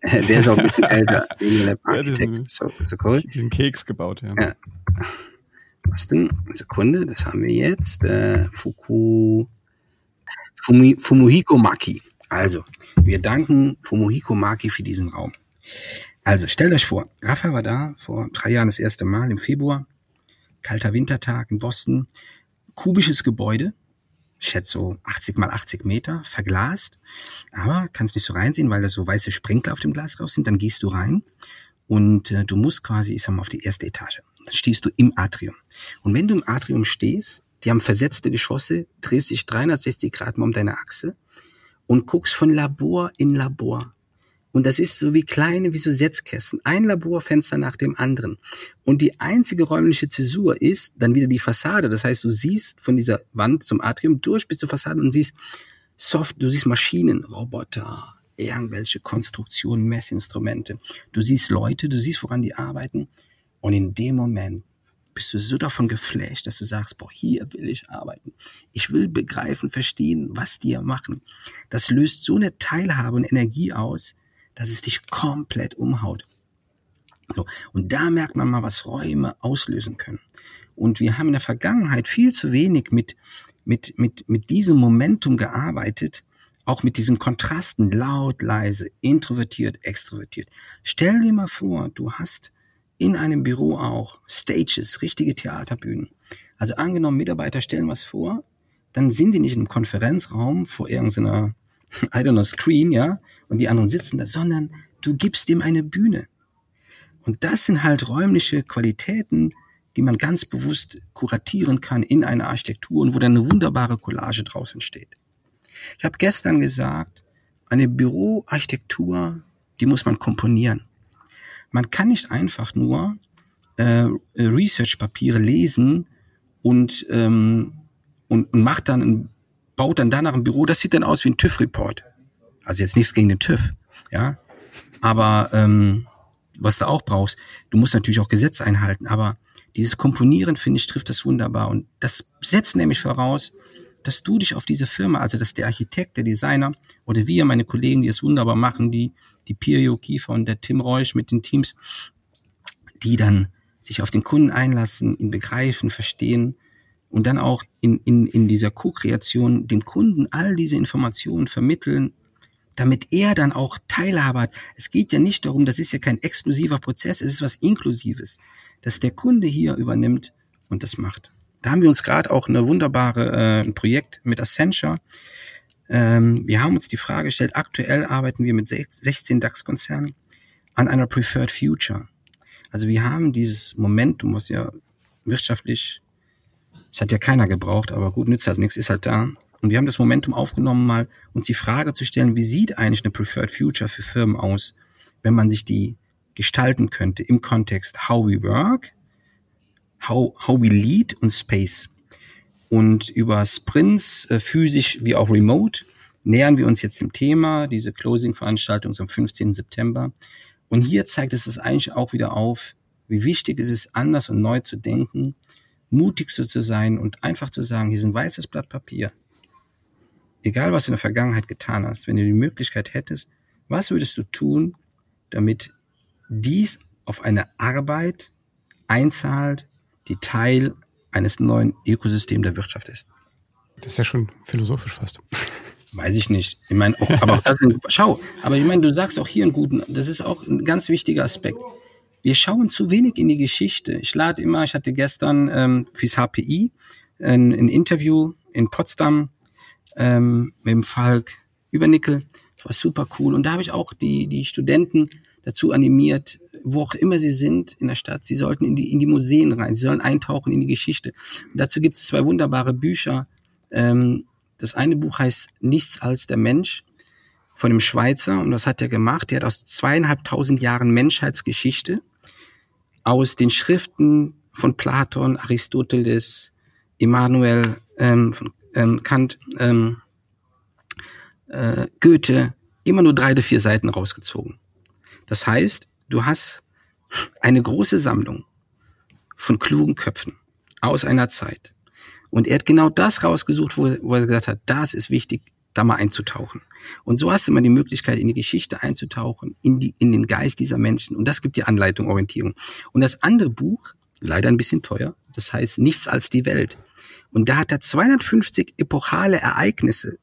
Äh, Der ist auch ein bisschen älter. Media Lab Ja, diesen- Architect. So, so cool. diesen Keks gebaut, ja. Ja. Was denn? Sekunde, das haben wir jetzt. Äh, Fuku, Fumi, Fumuhiko Maki. Also, wir danken Fumuhiko Maki für diesen Raum. Also, stellt euch vor, Rafa war da vor drei Jahren das erste Mal im Februar. Kalter Wintertag in Boston. Kubisches Gebäude. Ich schätze so 80 mal 80 Meter, verglast. Aber kannst nicht so reinsehen, weil da so weiße Sprinkler auf dem Glas drauf sind. Dann gehst du rein und äh, du musst quasi, ich sag mal, auf die erste Etage. Dann stehst du im Atrium. Und wenn du im Atrium stehst, die haben versetzte Geschosse, drehst dich 360 Grad mal um deine Achse und guckst von Labor in Labor. Und das ist so wie kleine, wie so Setzkästen. Ein Laborfenster nach dem anderen. Und die einzige räumliche Zäsur ist dann wieder die Fassade. Das heißt, du siehst von dieser Wand zum Atrium durch bis zur Fassade und siehst Soft, du siehst Maschinen, Roboter, irgendwelche Konstruktionen, Messinstrumente. Du siehst Leute, du siehst, woran die arbeiten. Und in dem Moment bist du so davon geflasht, dass du sagst, boah, hier will ich arbeiten. Ich will begreifen, verstehen, was die hier machen. Das löst so eine Teilhabe und Energie aus, dass es dich komplett umhaut. So. Und da merkt man mal, was Räume auslösen können. Und wir haben in der Vergangenheit viel zu wenig mit, mit, mit, mit diesem Momentum gearbeitet, auch mit diesen Kontrasten, laut, leise, introvertiert, extrovertiert. Stell dir mal vor, du hast in einem Büro auch Stages, richtige Theaterbühnen. Also angenommen, Mitarbeiter stellen was vor, dann sind die nicht einem Konferenzraum vor irgendeiner, I don't know, Screen, ja, und die anderen sitzen da, sondern du gibst ihm eine Bühne. Und das sind halt räumliche Qualitäten, die man ganz bewusst kuratieren kann in einer Architektur und wo dann eine wunderbare Collage draus entsteht. Ich habe gestern gesagt, eine Büroarchitektur, die muss man komponieren. Man kann nicht einfach nur äh, Research-Papiere lesen und, ähm, und, und macht dann ein, baut dann danach ein Büro. Das sieht dann aus wie ein TÜV-Report. Also jetzt nichts gegen den TÜV, ja. Aber ähm, was du auch brauchst, du musst natürlich auch Gesetze einhalten. Aber dieses Komponieren, finde ich, trifft das wunderbar. Und das setzt nämlich voraus, dass du dich auf diese Firma, also dass der Architekt, der Designer oder wir, meine Kollegen, die es wunderbar machen, die, die Pirio Kiefer und der Tim Reusch mit den Teams, die dann sich auf den Kunden einlassen, ihn begreifen, verstehen und dann auch in, in, in dieser Co-Kreation dem Kunden all diese Informationen vermitteln, damit er dann auch Teilhabe hat. Es geht ja nicht darum, das ist ja kein exklusiver Prozess, es ist was Inklusives, dass der Kunde hier übernimmt und das macht. Da haben wir uns gerade auch eine wunderbare äh, ein Projekt mit Accenture. Ähm, wir haben uns die Frage gestellt, aktuell arbeiten wir mit 16 DAX-Konzernen an einer Preferred Future. Also wir haben dieses Momentum, was ja wirtschaftlich, es hat ja keiner gebraucht, aber gut, nützt halt nichts, ist halt da. Und wir haben das Momentum aufgenommen, mal uns die Frage zu stellen, wie sieht eigentlich eine Preferred Future für Firmen aus, wenn man sich die gestalten könnte im Kontext How We Work, How, how We Lead und Space. Und über Sprints, äh, physisch wie auch remote, nähern wir uns jetzt dem Thema, diese Closing-Veranstaltung ist am 15. September. Und hier zeigt es es eigentlich auch wieder auf, wie wichtig es ist, anders und neu zu denken, mutig so zu sein und einfach zu sagen, hier ist ein weißes Blatt Papier. Egal, was du in der Vergangenheit getan hast, wenn du die Möglichkeit hättest, was würdest du tun, damit dies auf eine Arbeit einzahlt, die Teil eines neuen Ökosystems der Wirtschaft ist? Das ist ja schon philosophisch fast. Weiß ich nicht. Ich meine, auch, aber auch das sind, schau, aber ich meine, du sagst auch hier einen guten, das ist auch ein ganz wichtiger Aspekt. Wir schauen zu wenig in die Geschichte. Ich lade immer, ich hatte gestern ähm, fürs HPI ein, ein Interview in Potsdam ähm, mit dem Falk Übernickel. Das war super cool. Und da habe ich auch die, die Studenten dazu animiert, wo auch immer sie sind in der Stadt, sie sollten in die, in die Museen rein, sie sollen eintauchen in die Geschichte. Und dazu gibt es zwei wunderbare Bücher. Ähm, das eine Buch heißt Nichts als der Mensch von dem Schweizer und das hat er gemacht. Der hat aus zweieinhalbtausend Jahren Menschheitsgeschichte aus den Schriften von Platon, Aristoteles, Immanuel, ähm, von, ähm, Kant, ähm, äh, Goethe immer nur drei oder vier Seiten rausgezogen. Das heißt, du hast eine große Sammlung von klugen Köpfen aus einer Zeit. Und er hat genau das rausgesucht, wo, wo er gesagt hat, das ist wichtig, da mal einzutauchen. Und so hast du mal die Möglichkeit, in die Geschichte einzutauchen, in, die, in den Geist dieser Menschen. Und das gibt dir Anleitung, Orientierung. Und das andere Buch, leider ein bisschen teuer, das heißt Nichts als die Welt. Und da hat er 250 epochale Ereignisse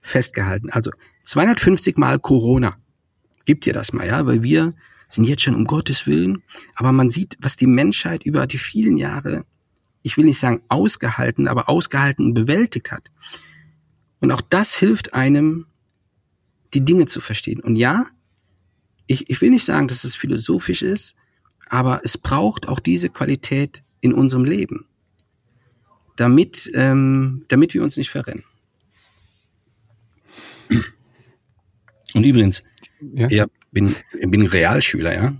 festgehalten. Also 250 mal Corona. Gibt dir das mal, ja? Weil wir sind jetzt schon um Gottes Willen. Aber man sieht, was die Menschheit über die vielen Jahre, ich will nicht sagen ausgehalten, aber ausgehalten und bewältigt hat. Und auch das hilft einem, die Dinge zu verstehen. Und ja, ich, ich will nicht sagen, dass es philosophisch ist, aber es braucht auch diese Qualität in unserem Leben, damit, ähm, damit wir uns nicht verrennen. Und übrigens, ja. ich bin, bin Realschüler, ja.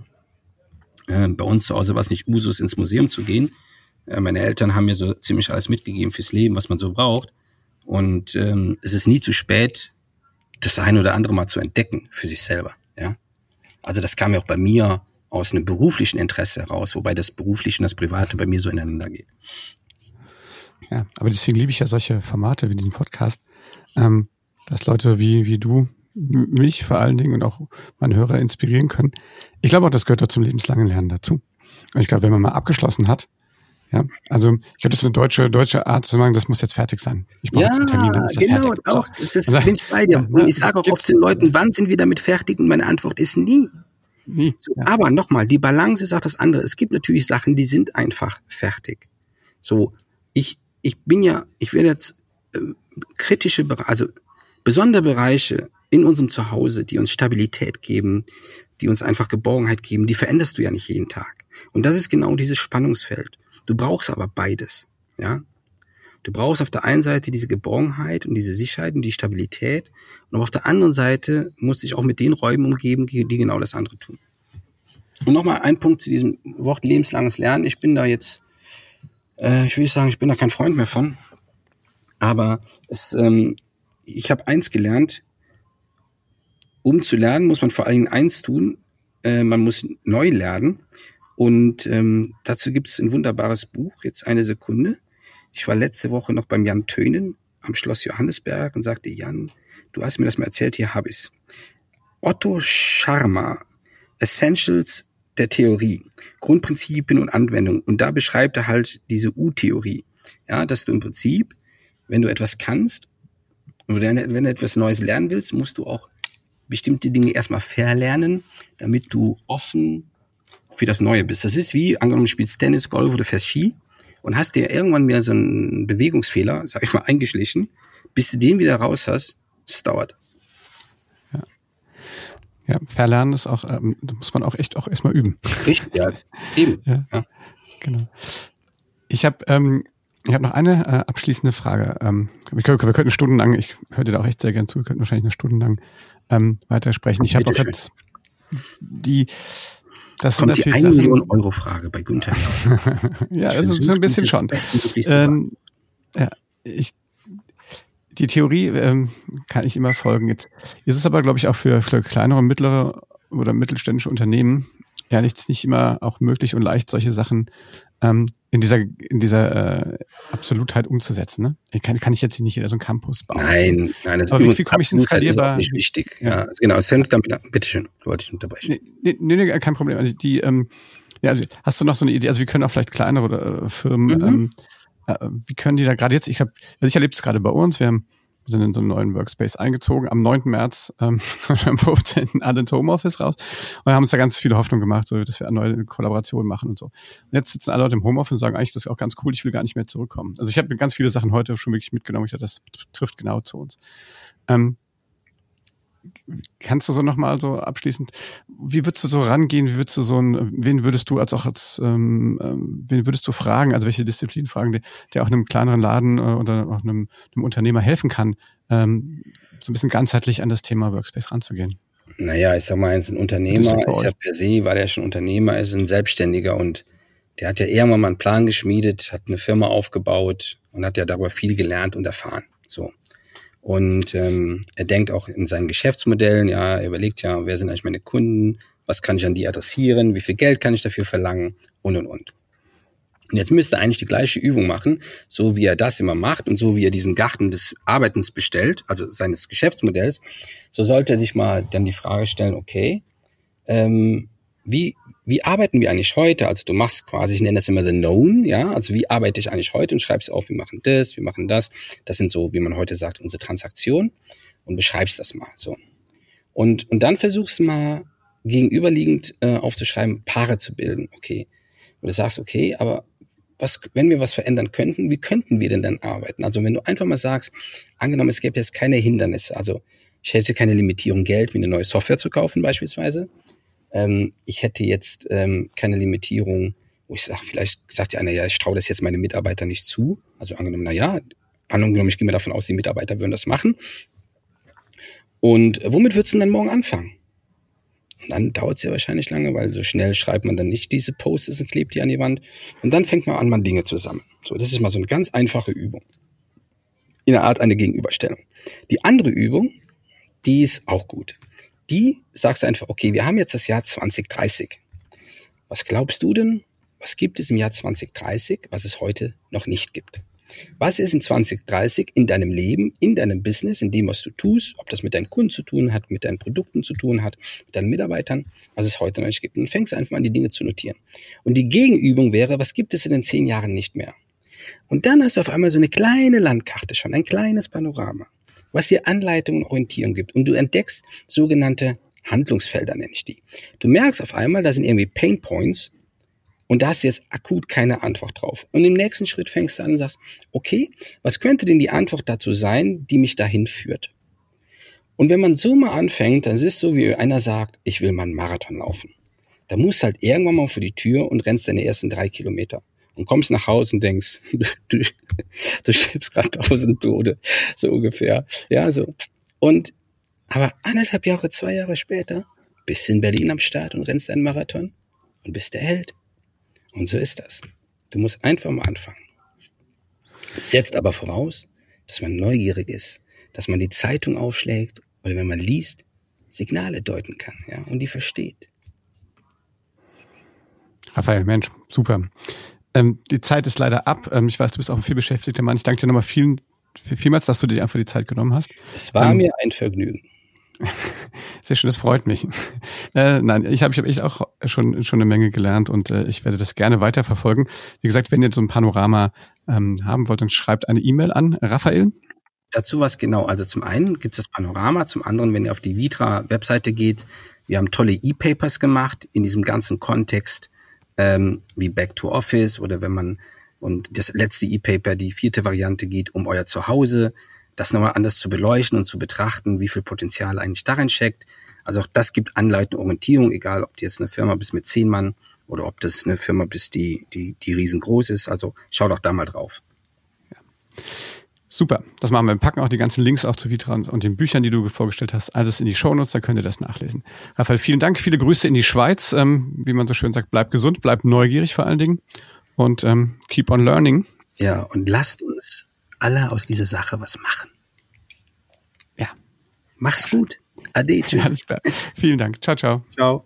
Äh, bei uns zu Hause war es nicht Usus, ins Museum zu gehen. Äh, meine Eltern haben mir so ziemlich alles mitgegeben fürs Leben, was man so braucht. Und ähm, es ist nie zu spät, das eine oder andere mal zu entdecken für sich selber. Ja, also das kam ja auch bei mir aus einem beruflichen Interesse heraus, wobei das berufliche und das private bei mir so ineinander geht. Ja, aber deswegen liebe ich ja solche Formate wie diesen Podcast, ähm, dass Leute wie wie du mich vor allen Dingen und auch meine Hörer inspirieren können. Ich glaube auch, das gehört doch zum lebenslangen Lernen dazu. Und ich glaube, wenn man mal abgeschlossen hat, ja, also ich glaube, das ist eine deutsche, deutsche Art zu sagen, das muss jetzt fertig sein. Ich brauche ja, jetzt einen Termin, dann ist das genau, fertig. Auch, das dann bin ich bei dir. Und ich sage auch oft den Leuten, wann sind wir damit fertig? Und meine Antwort ist nie. nie so, ja. Aber nochmal, die Balance ist auch das andere. Es gibt natürlich Sachen, die sind einfach fertig. So, ich, ich bin ja, ich werde jetzt äh, kritische, also besondere Bereiche in unserem Zuhause, die uns Stabilität geben, die uns einfach Geborgenheit geben, die veränderst du ja nicht jeden Tag. Und das ist genau dieses Spannungsfeld. Du brauchst aber beides, ja. Du brauchst auf der einen Seite diese Geborgenheit und diese Sicherheit und die Stabilität. Und auf der anderen Seite musst du dich auch mit den Räumen umgeben, die, genau das andere tun. Und nochmal ein Punkt zu diesem Wort lebenslanges Lernen. Ich bin da jetzt, äh, ich will nicht sagen, ich bin da kein Freund mehr von. Aber es, ähm, ich habe eins gelernt, um zu lernen, muss man vor allen Dingen eins tun, äh, man muss neu lernen. Und ähm, dazu gibt es ein wunderbares Buch, jetzt eine Sekunde. Ich war letzte Woche noch beim Jan Tönen am Schloss Johannesberg und sagte, Jan, du hast mir das mal erzählt, hier habe ich's. Otto Scharma, Essentials der Theorie, Grundprinzipien und Anwendung. Und da beschreibt er halt diese U-Theorie. Ja, dass du im Prinzip, wenn du etwas kannst, wenn du etwas Neues lernen willst, musst du auch bestimmte Dinge erstmal verlernen, damit du offen für das Neue bist. Das ist wie, angenommen, du spielst Tennis, Golf oder fährst Ski und hast dir irgendwann mehr so einen Bewegungsfehler, sag ich mal, eingeschlichen, bis du den wieder raus hast, es dauert. Ja. ja, Verlernen ist auch, ähm, muss man auch echt auch erstmal üben. Richtig, ja, eben. Ja, ja. Genau. Ich habe ähm, ich hab noch eine äh, abschließende Frage. Ähm, wir, können, wir könnten stundenlang, ich höre dir da auch echt sehr gern zu, wir könnten wahrscheinlich eine stundenlang ähm, weitersprechen. Ich habe auch jetzt die das kommt die 1 Million Euro Frage bei Günther. ja, also so ein bisschen schon. Ähm, ja, ich, die Theorie ähm, kann ich immer folgen. Jetzt ist es aber, glaube ich, auch für, für kleinere, mittlere oder mittelständische Unternehmen ja nichts nicht immer auch möglich und leicht, solche Sachen ähm, in dieser, in dieser äh, Absolutheit umzusetzen. Ne? Kann, kann ich jetzt nicht so einen Campus bauen. Nein, nein, das wie komme ich skalierbar? Ist nicht wichtig. Ja, ja. Also genau, hängt damit. Bitteschön, wollte ich unterbrechen. Nee, nee, nee, kein Problem. Also die, ähm, ja, also hast du noch so eine Idee? Also wir können auch vielleicht kleinere äh, Firmen, mhm. ähm, äh, wie können die da gerade jetzt, ich habe, also ich erlebe es gerade bei uns, wir haben sind in so einen neuen Workspace eingezogen. Am 9. März, ähm, am 15. alle ins Homeoffice raus und haben uns da ganz viele Hoffnung gemacht, so, dass wir eine neue Kollaboration machen und so. Und jetzt sitzen alle Leute im Homeoffice und sagen, eigentlich, das ist auch ganz cool, ich will gar nicht mehr zurückkommen. Also ich habe ganz viele Sachen heute schon wirklich mitgenommen. Ich dachte, das trifft genau zu uns. Ähm, kannst du so nochmal so abschließend, wie würdest du so rangehen, wie würdest du so ein, wen würdest du als auch als, ähm, ähm, wen würdest du fragen, also welche Disziplin fragen, der, der auch einem kleineren Laden äh, oder auch einem, einem Unternehmer helfen kann, ähm, so ein bisschen ganzheitlich an das Thema Workspace ranzugehen? Naja, ich sag mal, ein Unternehmer ist ja per se, weil er schon Unternehmer ist, ein Selbstständiger und der hat ja eher mal einen Plan geschmiedet, hat eine Firma aufgebaut und hat ja darüber viel gelernt und erfahren. So. Und ähm, er denkt auch in seinen Geschäftsmodellen, ja, er überlegt ja, wer sind eigentlich meine Kunden, was kann ich an die adressieren, wie viel Geld kann ich dafür verlangen und und und. Und jetzt müsste er eigentlich die gleiche Übung machen, so wie er das immer macht und so wie er diesen Garten des Arbeitens bestellt, also seines Geschäftsmodells, so sollte er sich mal dann die Frage stellen, okay, ähm, wie, wie arbeiten wir eigentlich heute? Also du machst quasi, ich nenne das immer the known, ja, also wie arbeite ich eigentlich heute und schreibst auf, wir machen das, wir machen das. Das sind so, wie man heute sagt, unsere Transaktionen und beschreibst das mal so. Und, und dann versuchst du mal gegenüberliegend äh, aufzuschreiben, Paare zu bilden, okay. Und du sagst, okay, aber was, wenn wir was verändern könnten, wie könnten wir denn dann arbeiten? Also wenn du einfach mal sagst, angenommen, es gäbe jetzt keine Hindernisse, also ich hätte keine Limitierung Geld, wie eine neue Software zu kaufen beispielsweise. Ähm, ich hätte jetzt ähm, keine Limitierung, wo ich sage, vielleicht sagt ja einer, ja, ich traue das jetzt meine Mitarbeiter nicht zu. Also angenommen, na ja, angenommen, ich gehe mir davon aus, die Mitarbeiter würden das machen. Und womit würdest du denn dann morgen anfangen? dann dauert es ja wahrscheinlich lange, weil so schnell schreibt man dann nicht diese Posts und klebt die an die Wand. Und dann fängt man an, man Dinge zusammen. So, das ist mal so eine ganz einfache Übung. In der Art eine Gegenüberstellung. Die andere Übung, die ist auch gut. Die sagst einfach, okay, wir haben jetzt das Jahr 2030. Was glaubst du denn, was gibt es im Jahr 2030, was es heute noch nicht gibt? Was ist in 2030 in deinem Leben, in deinem Business, in dem, was du tust, ob das mit deinen Kunden zu tun hat, mit deinen Produkten zu tun hat, mit deinen Mitarbeitern, was es heute noch nicht gibt. Und fängst einfach an, die Dinge zu notieren. Und die Gegenübung wäre, was gibt es in den zehn Jahren nicht mehr? Und dann hast du auf einmal so eine kleine Landkarte schon, ein kleines Panorama, was dir Anleitungen und Orientierung gibt. Und du entdeckst sogenannte Handlungsfelder, nenne ich die. Du merkst auf einmal, da sind irgendwie Pain Points, und da hast du jetzt akut keine Antwort drauf. Und im nächsten Schritt fängst du an und sagst, okay, was könnte denn die Antwort dazu sein, die mich dahin führt? Und wenn man so mal anfängt, dann ist es so, wie einer sagt, ich will mal einen Marathon laufen. Da musst du halt irgendwann mal vor die Tür und rennst deine ersten drei Kilometer. Und kommst nach Hause und denkst, du, du schiebst gerade tausend Tode, so ungefähr. Ja, so. Und, aber anderthalb Jahre, zwei Jahre später, bist du in Berlin am Start und rennst einen Marathon und bist der Held. Und so ist das. Du musst einfach mal anfangen. setzt aber voraus, dass man neugierig ist, dass man die Zeitung aufschlägt oder wenn man liest, Signale deuten kann, ja, und die versteht. Raphael, Mensch, super. Ähm, die Zeit ist leider ab. Ähm, ich weiß, du bist auch ein viel beschäftigter Mann. Ich danke dir nochmal vielen, vielmals, dass du dir einfach die Zeit genommen hast. Es war ähm, mir ein Vergnügen. Sehr schön, das freut mich. Äh, nein, ich habe ich hab echt auch schon, schon eine Menge gelernt und äh, ich werde das gerne weiterverfolgen. Wie gesagt, wenn ihr so ein Panorama ähm, haben wollt, dann schreibt eine E-Mail an Raphael. Dazu was genau. Also zum einen gibt es das Panorama, zum anderen, wenn ihr auf die Vitra-Webseite geht, wir haben tolle E-Papers gemacht in diesem ganzen Kontext, ähm, wie Back to Office oder wenn man, und das letzte E-Paper, die vierte Variante geht um euer Zuhause das nochmal anders zu beleuchten und zu betrachten, wie viel Potenzial eigentlich darin steckt. Also auch das gibt Anleitung, Orientierung, egal ob du jetzt eine Firma bist mit zehn Mann oder ob das eine Firma bist, die, die, die riesengroß ist. Also schau doch da mal drauf. Ja. Super, das machen wir. Wir packen auch die ganzen Links auch zu Vitra und den Büchern, die du vorgestellt hast, alles in die Shownotes, da könnt ihr das nachlesen. Raphael, vielen Dank, viele Grüße in die Schweiz. Ähm, wie man so schön sagt, bleib gesund, bleib neugierig vor allen Dingen und ähm, keep on learning. Ja, und lasst uns alle aus dieser Sache was machen. Ja. Mach's gut. Ade, tschüss. Alles klar. Vielen Dank. Ciao, ciao. Ciao.